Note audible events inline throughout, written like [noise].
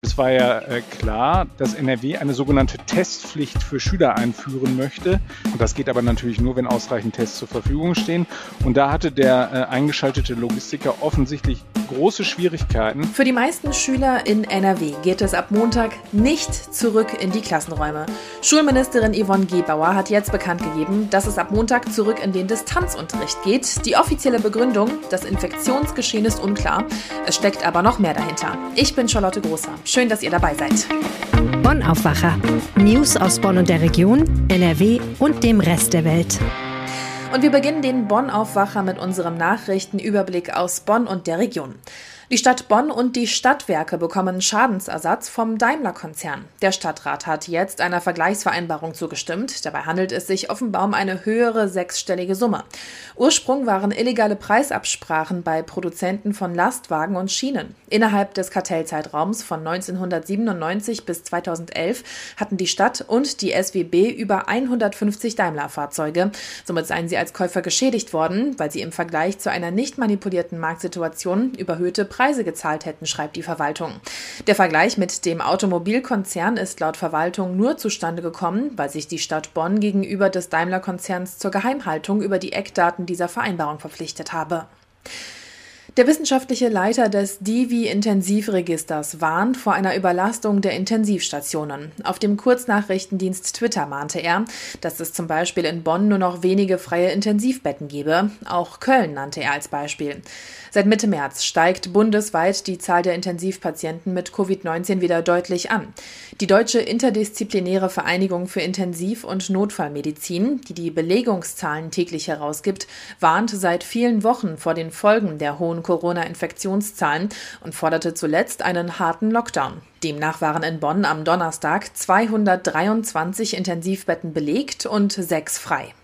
Es war ja äh, klar, dass NRW eine sogenannte Testpflicht für Schüler einführen möchte. Und das geht aber natürlich nur, wenn ausreichend Tests zur Verfügung stehen. Und da hatte der äh, eingeschaltete Logistiker offensichtlich große Schwierigkeiten. Für die meisten Schüler in NRW geht es ab Montag nicht zurück in die Klassenräume. Schulministerin Yvonne Gebauer hat jetzt bekannt gegeben, dass es ab Montag zurück in den Distanzunterricht geht. Die offizielle Begründung, das Infektionsgeschehen ist unklar. Es steckt aber noch mehr dahinter. Ich bin Charlotte Großer. Schön, dass ihr dabei seid. Bonn Aufwacher. News aus Bonn und der Region, NRW und dem Rest der Welt. Und wir beginnen den Bonn-Aufwacher mit unserem Nachrichtenüberblick aus Bonn und der Region. Die Stadt Bonn und die Stadtwerke bekommen Schadensersatz vom Daimler-Konzern. Der Stadtrat hat jetzt einer Vergleichsvereinbarung zugestimmt. Dabei handelt es sich offenbar um eine höhere sechsstellige Summe. Ursprung waren illegale Preisabsprachen bei Produzenten von Lastwagen und Schienen. Innerhalb des Kartellzeitraums von 1997 bis 2011 hatten die Stadt und die SWB über 150 Daimler-Fahrzeuge. Somit seien sie als Käufer geschädigt worden, weil sie im Vergleich zu einer nicht manipulierten Marktsituation überhöhte Preise gezahlt hätten, schreibt die Verwaltung. Der Vergleich mit dem Automobilkonzern ist laut Verwaltung nur zustande gekommen, weil sich die Stadt Bonn gegenüber des Daimler-Konzerns zur Geheimhaltung über die Eckdaten dieser Vereinbarung verpflichtet habe. Der wissenschaftliche Leiter des Divi-Intensivregisters warnt vor einer Überlastung der Intensivstationen. Auf dem Kurznachrichtendienst Twitter mahnte er, dass es zum Beispiel in Bonn nur noch wenige freie Intensivbetten gebe. Auch Köln nannte er als Beispiel. Seit Mitte März steigt bundesweit die Zahl der Intensivpatienten mit Covid-19 wieder deutlich an. Die Deutsche Interdisziplinäre Vereinigung für Intensiv- und Notfallmedizin, die die Belegungszahlen täglich herausgibt, warnt seit vielen Wochen vor den Folgen der hohen Corona-Infektionszahlen und forderte zuletzt einen harten Lockdown. Demnach waren in Bonn am Donnerstag 223 Intensivbetten belegt und sechs frei.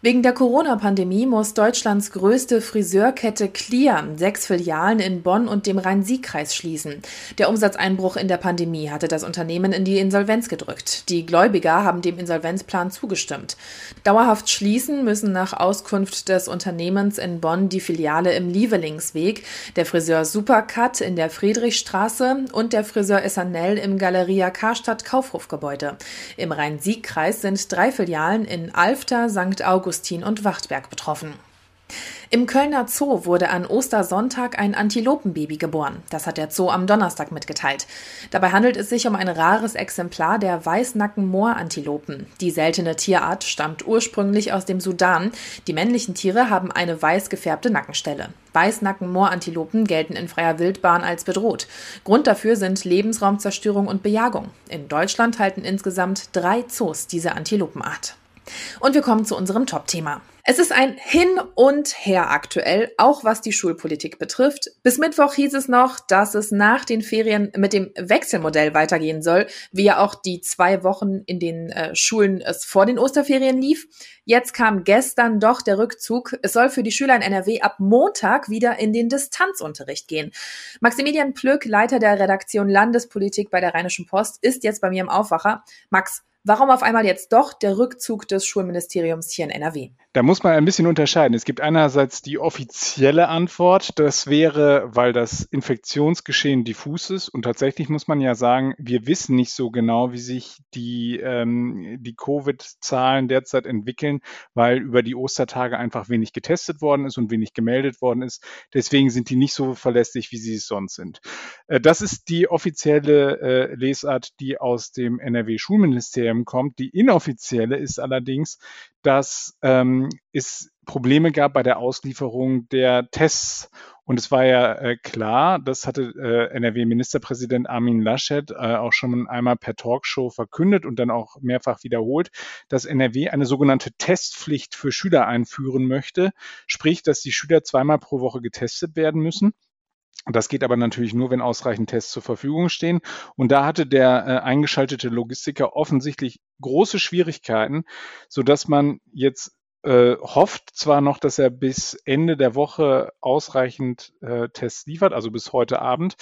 Wegen der Corona-Pandemie muss Deutschlands größte Friseurkette Clear sechs Filialen in Bonn und dem Rhein-Sieg-Kreis schließen. Der Umsatzeinbruch in der Pandemie hatte das Unternehmen in die Insolvenz gedrückt. Die Gläubiger haben dem Insolvenzplan zugestimmt. Dauerhaft schließen müssen nach Auskunft des Unternehmens in Bonn die Filiale im Lievelingsweg, der Friseur Supercut in der Friedrichstraße und der Friseur Essanel im Galeria Karstadt Kaufhofgebäude. Im Rhein-Sieg-Kreis sind drei Filialen in Alfter, St. August Augustin und Wachtberg betroffen. Im Kölner Zoo wurde an Ostersonntag ein Antilopenbaby geboren. Das hat der Zoo am Donnerstag mitgeteilt. Dabei handelt es sich um ein rares Exemplar der Weißnacken-Moorantilopen. Die seltene Tierart stammt ursprünglich aus dem Sudan. Die männlichen Tiere haben eine weiß gefärbte Nackenstelle. Weißnacken-Moorantilopen gelten in freier Wildbahn als bedroht. Grund dafür sind Lebensraumzerstörung und Bejagung. In Deutschland halten insgesamt drei Zoos diese Antilopenart. Und wir kommen zu unserem Top-Thema. Es ist ein Hin und Her aktuell, auch was die Schulpolitik betrifft. Bis Mittwoch hieß es noch, dass es nach den Ferien mit dem Wechselmodell weitergehen soll, wie ja auch die zwei Wochen in den äh, Schulen es vor den Osterferien lief. Jetzt kam gestern doch der Rückzug. Es soll für die Schüler in NRW ab Montag wieder in den Distanzunterricht gehen. Maximilian Plück, Leiter der Redaktion Landespolitik bei der Rheinischen Post, ist jetzt bei mir im Aufwacher. Max, Warum auf einmal jetzt doch der Rückzug des Schulministeriums hier in NRW? Da muss man ein bisschen unterscheiden. Es gibt einerseits die offizielle Antwort, das wäre, weil das Infektionsgeschehen diffus ist. Und tatsächlich muss man ja sagen, wir wissen nicht so genau, wie sich die, ähm, die Covid-Zahlen derzeit entwickeln, weil über die Ostertage einfach wenig getestet worden ist und wenig gemeldet worden ist. Deswegen sind die nicht so verlässlich, wie sie es sonst sind. Äh, das ist die offizielle äh, Lesart, die aus dem NRW-Schulministerium kommt. Die inoffizielle ist allerdings, dass ähm, es Probleme gab bei der Auslieferung der Tests. Und es war ja äh, klar, das hatte äh, NRW-Ministerpräsident Armin Laschet äh, auch schon einmal per Talkshow verkündet und dann auch mehrfach wiederholt, dass NRW eine sogenannte Testpflicht für Schüler einführen möchte. Sprich, dass die Schüler zweimal pro Woche getestet werden müssen. Das geht aber natürlich nur, wenn ausreichend Tests zur Verfügung stehen. Und da hatte der äh, eingeschaltete Logistiker offensichtlich große Schwierigkeiten, so dass man jetzt äh, hofft zwar noch, dass er bis Ende der Woche ausreichend äh, Tests liefert, also bis heute Abend,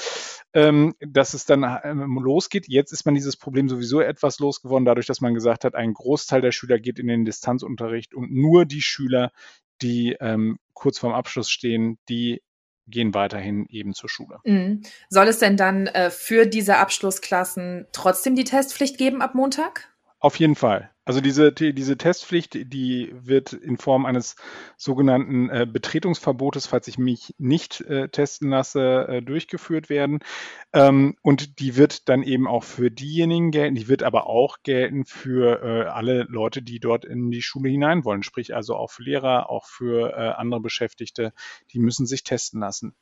ähm, dass es dann ähm, losgeht. Jetzt ist man dieses Problem sowieso etwas losgeworden, dadurch, dass man gesagt hat, ein Großteil der Schüler geht in den Distanzunterricht und nur die Schüler, die ähm, kurz vorm Abschluss stehen, die gehen weiterhin eben zur Schule. Mhm. Soll es denn dann äh, für diese Abschlussklassen trotzdem die Testpflicht geben ab Montag? Auf jeden Fall. Also diese, diese Testpflicht, die wird in Form eines sogenannten äh, Betretungsverbotes, falls ich mich nicht äh, testen lasse, äh, durchgeführt werden. Ähm, und die wird dann eben auch für diejenigen gelten, die wird aber auch gelten für äh, alle Leute, die dort in die Schule hinein wollen. Sprich also auch für Lehrer, auch für äh, andere Beschäftigte, die müssen sich testen lassen.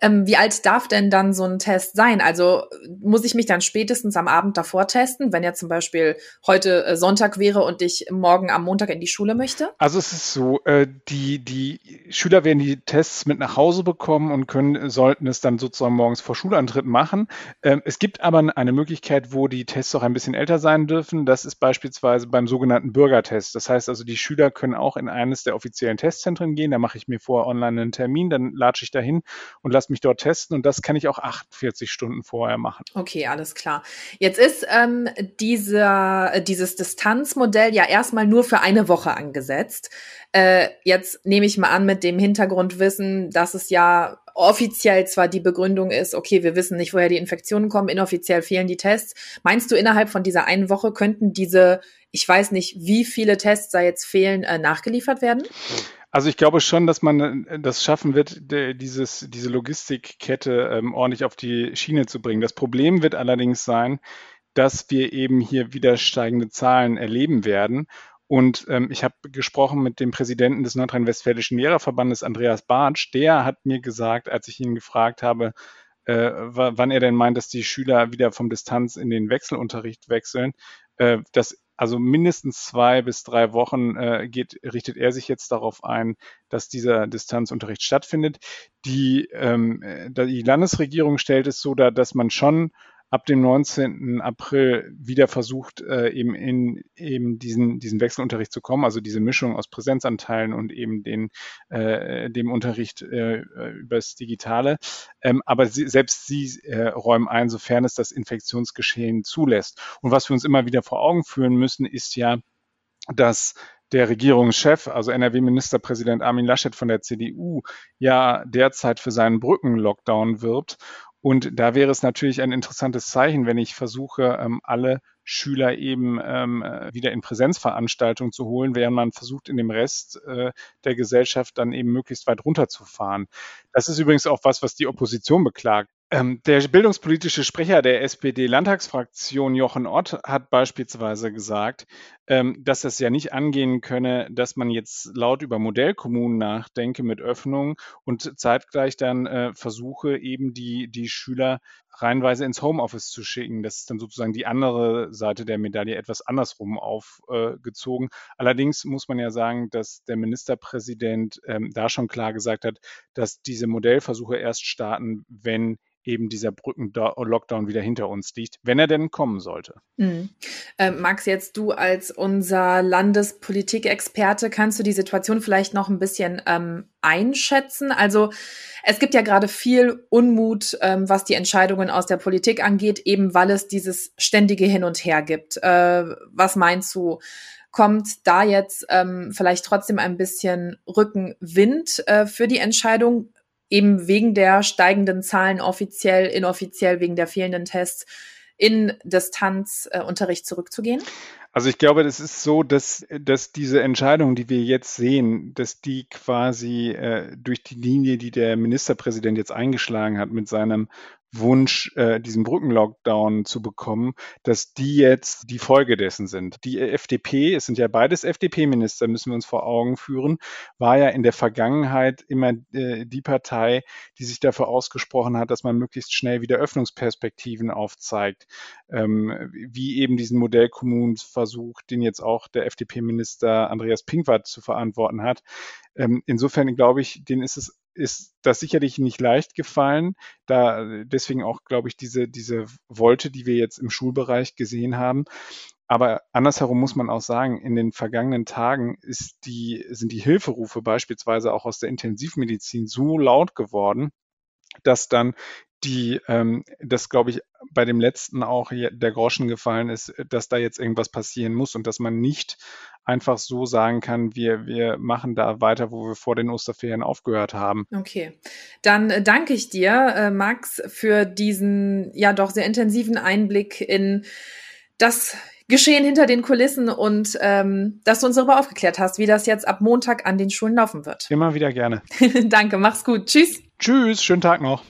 Ähm, wie alt darf denn dann so ein Test sein? Also muss ich mich dann spätestens am Abend davor testen, wenn ja zum Beispiel heute äh, Sonntag wäre und ich morgen am Montag in die Schule möchte? Also es ist so, äh, die, die Schüler werden die Tests mit nach Hause bekommen und können, sollten es dann sozusagen morgens vor Schulantritt machen. Ähm, es gibt aber eine Möglichkeit, wo die Tests auch ein bisschen älter sein dürfen. Das ist beispielsweise beim sogenannten Bürgertest. Das heißt also, die Schüler können auch in eines der offiziellen Testzentren gehen. Da mache ich mir vorher online einen Termin, dann latsche ich dahin und lasse mich dort testen. Und das kann ich auch 48 Stunden vorher machen. Okay, alles klar. Jetzt ist ähm, dieser, dieses Distanzmodell ja erstmal nur für eine Woche angesetzt. Äh, jetzt nehme ich mal an mit dem Hintergrundwissen, dass es ja offiziell zwar die Begründung ist, okay, wir wissen nicht, woher die Infektionen kommen, inoffiziell fehlen die Tests. Meinst du, innerhalb von dieser einen Woche könnten diese, ich weiß nicht, wie viele Tests da jetzt fehlen, äh, nachgeliefert werden? Also ich glaube schon, dass man äh, das schaffen wird, dieses, diese Logistikkette ähm, ordentlich auf die Schiene zu bringen. Das Problem wird allerdings sein, dass wir eben hier wieder steigende Zahlen erleben werden. Und ähm, ich habe gesprochen mit dem Präsidenten des Nordrhein-Westfälischen Lehrerverbandes, Andreas Bartsch. Der hat mir gesagt, als ich ihn gefragt habe, äh, wann er denn meint, dass die Schüler wieder vom Distanz in den Wechselunterricht wechseln, äh, dass also mindestens zwei bis drei Wochen äh, geht, richtet er sich jetzt darauf ein, dass dieser Distanzunterricht stattfindet. Die, ähm, äh, die Landesregierung stellt es so dar, dass man schon ab dem 19. April wieder versucht, äh, eben in eben diesen, diesen Wechselunterricht zu kommen, also diese Mischung aus Präsenzanteilen und eben den, äh, dem Unterricht äh, übers Digitale. Ähm, aber sie, selbst sie äh, räumen ein, sofern es das Infektionsgeschehen zulässt. Und was wir uns immer wieder vor Augen führen müssen, ist ja, dass der Regierungschef, also NRW-Ministerpräsident Armin Laschet von der CDU, ja derzeit für seinen Brückenlockdown wirbt und da wäre es natürlich ein interessantes Zeichen, wenn ich versuche, ähm, alle Schüler eben ähm, äh, wieder in Präsenzveranstaltungen zu holen, während man versucht, in dem Rest äh, der Gesellschaft dann eben möglichst weit runterzufahren. Das ist übrigens auch was, was die Opposition beklagt. Ähm, der bildungspolitische Sprecher der SPD-Landtagsfraktion Jochen Ott hat beispielsweise gesagt, ähm, dass es ja nicht angehen könne, dass man jetzt laut über Modellkommunen nachdenke mit Öffnung und zeitgleich dann äh, versuche, eben die, die Schüler reihenweise ins Homeoffice zu schicken. Das ist dann sozusagen die andere Seite der Medaille etwas andersrum aufgezogen. Äh, Allerdings muss man ja sagen, dass der Ministerpräsident ähm, da schon klar gesagt hat, dass diese Modellversuche erst starten, wenn eben dieser Brücken-Lockdown wieder hinter uns liegt, wenn er denn kommen sollte. Mhm. Äh, Max, jetzt du als unser Landespolitikexperte, kannst du die Situation vielleicht noch ein bisschen ähm, einschätzen? Also es gibt ja gerade viel Unmut, ähm, was die Entscheidungen aus der Politik angeht, eben weil es dieses ständige Hin und Her gibt. Äh, was meinst du? Kommt da jetzt ähm, vielleicht trotzdem ein bisschen Rückenwind äh, für die Entscheidung? eben wegen der steigenden Zahlen offiziell, inoffiziell, wegen der fehlenden Tests in Distanzunterricht zurückzugehen? Also ich glaube, das ist so, dass, dass diese Entscheidung, die wir jetzt sehen, dass die quasi äh, durch die Linie, die der Ministerpräsident jetzt eingeschlagen hat mit seinem Wunsch, äh, diesen Brückenlockdown zu bekommen, dass die jetzt die Folge dessen sind. Die FDP, es sind ja beides FDP-Minister, müssen wir uns vor Augen führen, war ja in der Vergangenheit immer äh, die Partei, die sich dafür ausgesprochen hat, dass man möglichst schnell wieder Öffnungsperspektiven aufzeigt, ähm, wie eben diesen Modellkommunenversuch, den jetzt auch der FDP-Minister Andreas Pinkwart zu verantworten hat. Ähm, insofern glaube ich, denen ist es ist das sicherlich nicht leicht gefallen. Da deswegen auch, glaube ich, diese, diese Wolte, die wir jetzt im Schulbereich gesehen haben. Aber andersherum muss man auch sagen, in den vergangenen Tagen ist die, sind die Hilferufe beispielsweise auch aus der Intensivmedizin so laut geworden, dass dann die, ähm, das glaube ich, bei dem letzten auch der Groschen gefallen ist, dass da jetzt irgendwas passieren muss und dass man nicht einfach so sagen kann, wir, wir machen da weiter, wo wir vor den Osterferien aufgehört haben. Okay, dann äh, danke ich dir, äh, Max, für diesen ja doch sehr intensiven Einblick in das Geschehen hinter den Kulissen und ähm, dass du uns darüber aufgeklärt hast, wie das jetzt ab Montag an den Schulen laufen wird. Immer wieder gerne. [laughs] Danke, mach's gut. Tschüss. Tschüss, schönen Tag noch.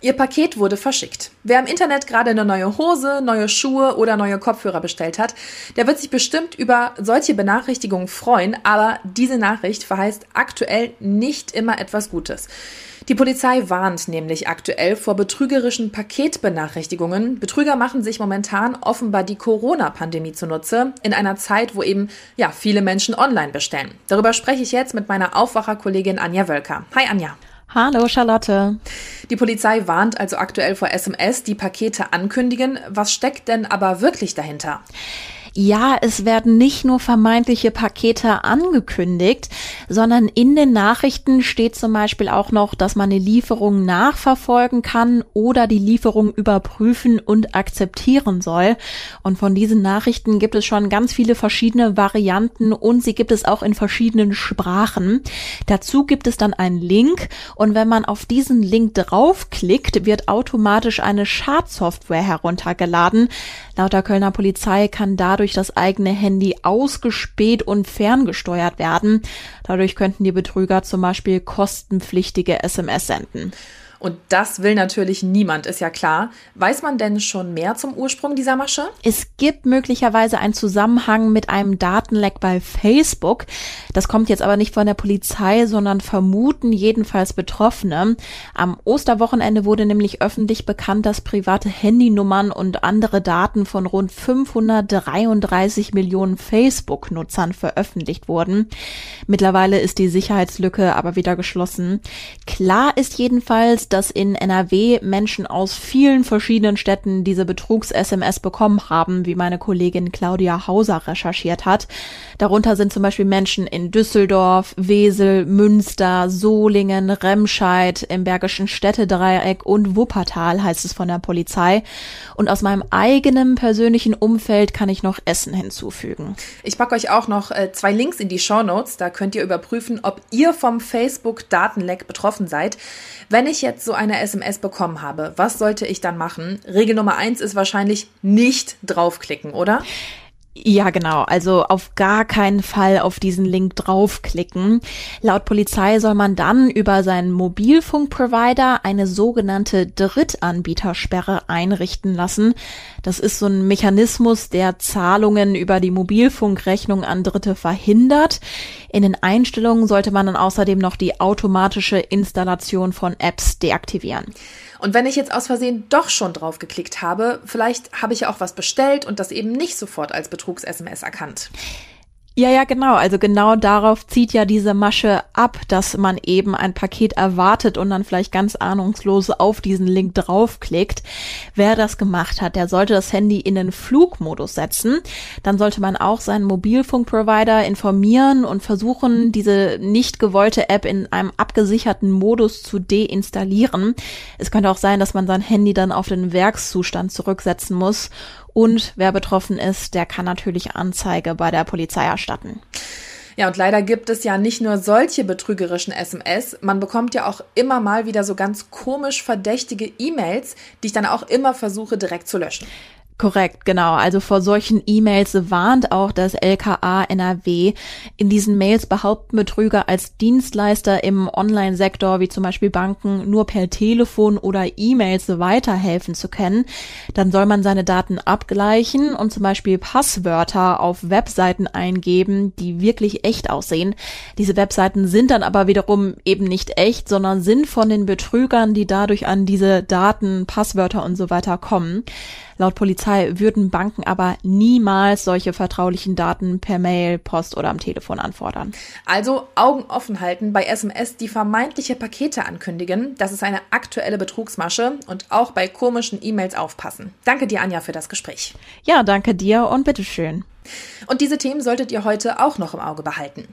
Ihr Paket wurde verschickt. Wer im Internet gerade eine neue Hose, neue Schuhe oder neue Kopfhörer bestellt hat, der wird sich bestimmt über solche Benachrichtigungen freuen, aber diese Nachricht verheißt aktuell nicht immer etwas Gutes. Die Polizei warnt nämlich aktuell vor betrügerischen Paketbenachrichtigungen. Betrüger machen sich momentan offenbar die Corona-Pandemie zunutze, in einer Zeit, wo eben ja viele Menschen online bestellen. Darüber spreche ich jetzt mit meiner Aufwacherkollegin Anja Wölker. Hi Anja. Hallo Charlotte. Die Polizei warnt also aktuell vor SMS, die Pakete ankündigen. Was steckt denn aber wirklich dahinter? Ja, es werden nicht nur vermeintliche Pakete angekündigt, sondern in den Nachrichten steht zum Beispiel auch noch, dass man eine Lieferung nachverfolgen kann oder die Lieferung überprüfen und akzeptieren soll. Und von diesen Nachrichten gibt es schon ganz viele verschiedene Varianten und sie gibt es auch in verschiedenen Sprachen. Dazu gibt es dann einen Link und wenn man auf diesen Link draufklickt, wird automatisch eine Schadsoftware heruntergeladen. Laut der Kölner Polizei kann dadurch das eigene Handy ausgespäht und ferngesteuert werden. Dadurch könnten die Betrüger zum Beispiel kostenpflichtige SMS senden. Und das will natürlich niemand, ist ja klar. Weiß man denn schon mehr zum Ursprung dieser Masche? Es gibt möglicherweise einen Zusammenhang mit einem Datenleck bei Facebook. Das kommt jetzt aber nicht von der Polizei, sondern vermuten jedenfalls Betroffene. Am Osterwochenende wurde nämlich öffentlich bekannt, dass private Handynummern und andere Daten von rund 533 Millionen Facebook-Nutzern veröffentlicht wurden. Mittlerweile ist die Sicherheitslücke aber wieder geschlossen. Klar ist jedenfalls, dass in NRW Menschen aus vielen verschiedenen Städten diese Betrugs-SMS bekommen haben, wie meine Kollegin Claudia Hauser recherchiert hat. Darunter sind zum Beispiel Menschen in Düsseldorf, Wesel, Münster, Solingen, Remscheid, im Bergischen Städtedreieck und Wuppertal, heißt es von der Polizei. Und aus meinem eigenen persönlichen Umfeld kann ich noch Essen hinzufügen. Ich packe euch auch noch äh, zwei Links in die Show Notes. Da könnt ihr überprüfen, ob ihr vom Facebook-Datenleck betroffen seid. Wenn ich jetzt so eine SMS bekommen habe, was sollte ich dann machen? Regel Nummer eins ist wahrscheinlich nicht draufklicken, oder? Ja, genau. Also auf gar keinen Fall auf diesen Link draufklicken. Laut Polizei soll man dann über seinen Mobilfunkprovider eine sogenannte Drittanbietersperre einrichten lassen. Das ist so ein Mechanismus, der Zahlungen über die Mobilfunkrechnung an Dritte verhindert. In den Einstellungen sollte man dann außerdem noch die automatische Installation von Apps deaktivieren. Und wenn ich jetzt aus Versehen doch schon drauf geklickt habe, vielleicht habe ich ja auch was bestellt und das eben nicht sofort als Betrugs-SMS erkannt. Ja, ja, genau. Also genau darauf zieht ja diese Masche ab, dass man eben ein Paket erwartet und dann vielleicht ganz ahnungslos auf diesen Link draufklickt. Wer das gemacht hat, der sollte das Handy in den Flugmodus setzen. Dann sollte man auch seinen Mobilfunkprovider informieren und versuchen, diese nicht gewollte App in einem abgesicherten Modus zu deinstallieren. Es könnte auch sein, dass man sein Handy dann auf den Werkszustand zurücksetzen muss und wer betroffen ist, der kann natürlich Anzeige bei der Polizei erstatten. Ja, und leider gibt es ja nicht nur solche betrügerischen SMS, man bekommt ja auch immer mal wieder so ganz komisch verdächtige E-Mails, die ich dann auch immer versuche direkt zu löschen. Korrekt, genau. Also vor solchen E-Mails warnt auch das LKA NRW. In diesen Mails behaupten Betrüger als Dienstleister im Online-Sektor, wie zum Beispiel Banken, nur per Telefon oder E-Mails weiterhelfen zu können. Dann soll man seine Daten abgleichen und zum Beispiel Passwörter auf Webseiten eingeben, die wirklich echt aussehen. Diese Webseiten sind dann aber wiederum eben nicht echt, sondern sind von den Betrügern, die dadurch an diese Daten, Passwörter und so weiter kommen. Laut Polizei würden Banken aber niemals solche vertraulichen Daten per Mail, Post oder am Telefon anfordern. Also Augen offen halten bei SMS, die vermeintliche Pakete ankündigen. Das ist eine aktuelle Betrugsmasche und auch bei komischen E-Mails aufpassen. Danke dir, Anja, für das Gespräch. Ja, danke dir und bitteschön. Und diese Themen solltet ihr heute auch noch im Auge behalten.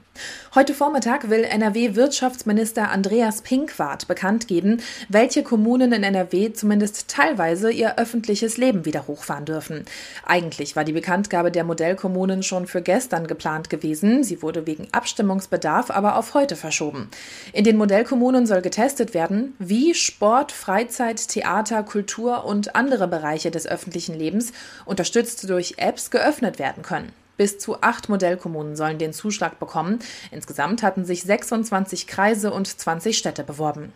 Heute Vormittag will NRW-Wirtschaftsminister Andreas Pinkwart bekannt geben, welche Kommunen in NRW zumindest teilweise ihr öffentliches Leben wieder hochfahren dürfen. Eigentlich war die Bekanntgabe der Modellkommunen schon für gestern geplant gewesen. Sie wurde wegen Abstimmungsbedarf aber auf heute verschoben. In den Modellkommunen soll getestet werden, wie Sport, Freizeit, Theater, Kultur und andere Bereiche des öffentlichen Lebens, unterstützt durch Apps, geöffnet werden können. Bis zu acht Modellkommunen sollen den Zuschlag bekommen. Insgesamt hatten sich 26 Kreise und 20 Städte beworben.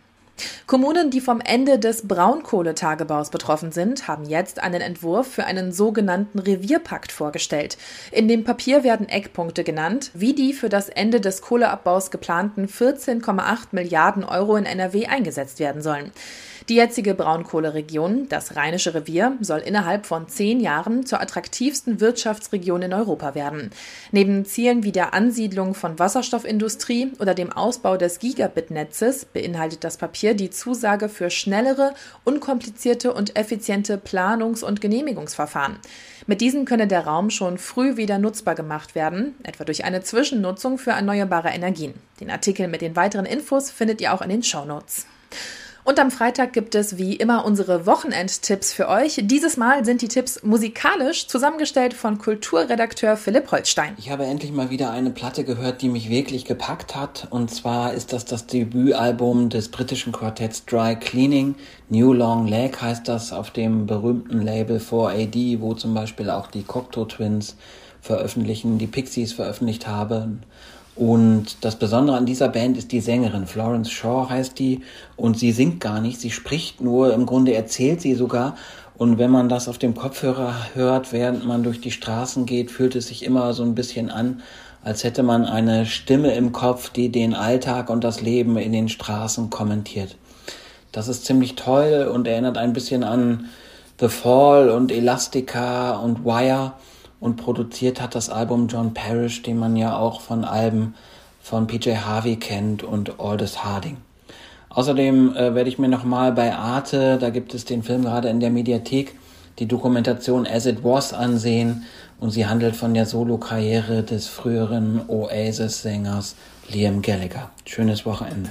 Kommunen, die vom Ende des Braunkohletagebaus betroffen sind, haben jetzt einen Entwurf für einen sogenannten Revierpakt vorgestellt. In dem Papier werden Eckpunkte genannt, wie die für das Ende des Kohleabbaus geplanten 14,8 Milliarden Euro in NRW eingesetzt werden sollen. Die jetzige Braunkohleregion, das Rheinische Revier, soll innerhalb von zehn Jahren zur attraktivsten Wirtschaftsregion in Europa werden. Neben Zielen wie der Ansiedlung von Wasserstoffindustrie oder dem Ausbau des Gigabit-Netzes beinhaltet das Papier die Zusage für schnellere, unkomplizierte und effiziente Planungs- und Genehmigungsverfahren. Mit diesen könne der Raum schon früh wieder nutzbar gemacht werden, etwa durch eine Zwischennutzung für erneuerbare Energien. Den Artikel mit den weiteren Infos findet ihr auch in den Shownotes. Und am Freitag gibt es wie immer unsere Wochenendtipps für euch. Dieses Mal sind die Tipps musikalisch zusammengestellt von Kulturredakteur Philipp Holstein. Ich habe endlich mal wieder eine Platte gehört, die mich wirklich gepackt hat. Und zwar ist das das Debütalbum des britischen Quartetts Dry Cleaning. New Long Leg heißt das auf dem berühmten Label 4AD, wo zum Beispiel auch die Cocteau Twins veröffentlichen, die Pixies veröffentlicht haben. Und das Besondere an dieser Band ist die Sängerin. Florence Shaw heißt die. Und sie singt gar nicht, sie spricht nur. Im Grunde erzählt sie sogar. Und wenn man das auf dem Kopfhörer hört, während man durch die Straßen geht, fühlt es sich immer so ein bisschen an, als hätte man eine Stimme im Kopf, die den Alltag und das Leben in den Straßen kommentiert. Das ist ziemlich toll und erinnert ein bisschen an The Fall und Elastica und Wire und produziert hat das Album John Parrish, den man ja auch von Alben von PJ Harvey kennt und Aldous Harding. Außerdem äh, werde ich mir nochmal bei Arte, da gibt es den Film gerade in der Mediathek, die Dokumentation As It Was ansehen und sie handelt von der Solo-Karriere des früheren Oasis-Sängers Liam Gallagher. Schönes Wochenende.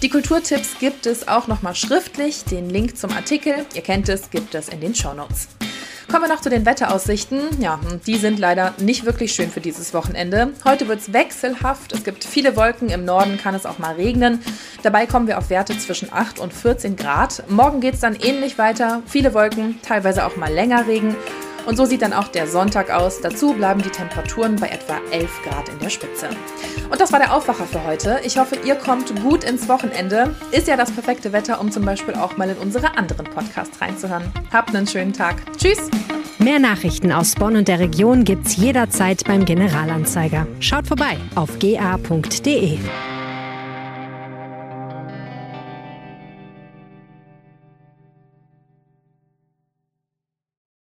Die Kulturtipps gibt es auch nochmal schriftlich. Den Link zum Artikel, ihr kennt es, gibt es in den Shownotes. Kommen wir noch zu den Wetteraussichten. Ja, die sind leider nicht wirklich schön für dieses Wochenende. Heute wird es wechselhaft. Es gibt viele Wolken. Im Norden kann es auch mal regnen. Dabei kommen wir auf Werte zwischen 8 und 14 Grad. Morgen geht es dann ähnlich weiter. Viele Wolken, teilweise auch mal länger Regen. Und so sieht dann auch der Sonntag aus. Dazu bleiben die Temperaturen bei etwa 11 Grad in der Spitze. Und das war der Aufwacher für heute. Ich hoffe, ihr kommt gut ins Wochenende. Ist ja das perfekte Wetter, um zum Beispiel auch mal in unsere anderen Podcasts reinzuhören. Habt einen schönen Tag. Tschüss! Mehr Nachrichten aus Bonn und der Region gibt's jederzeit beim Generalanzeiger. Schaut vorbei auf ga.de.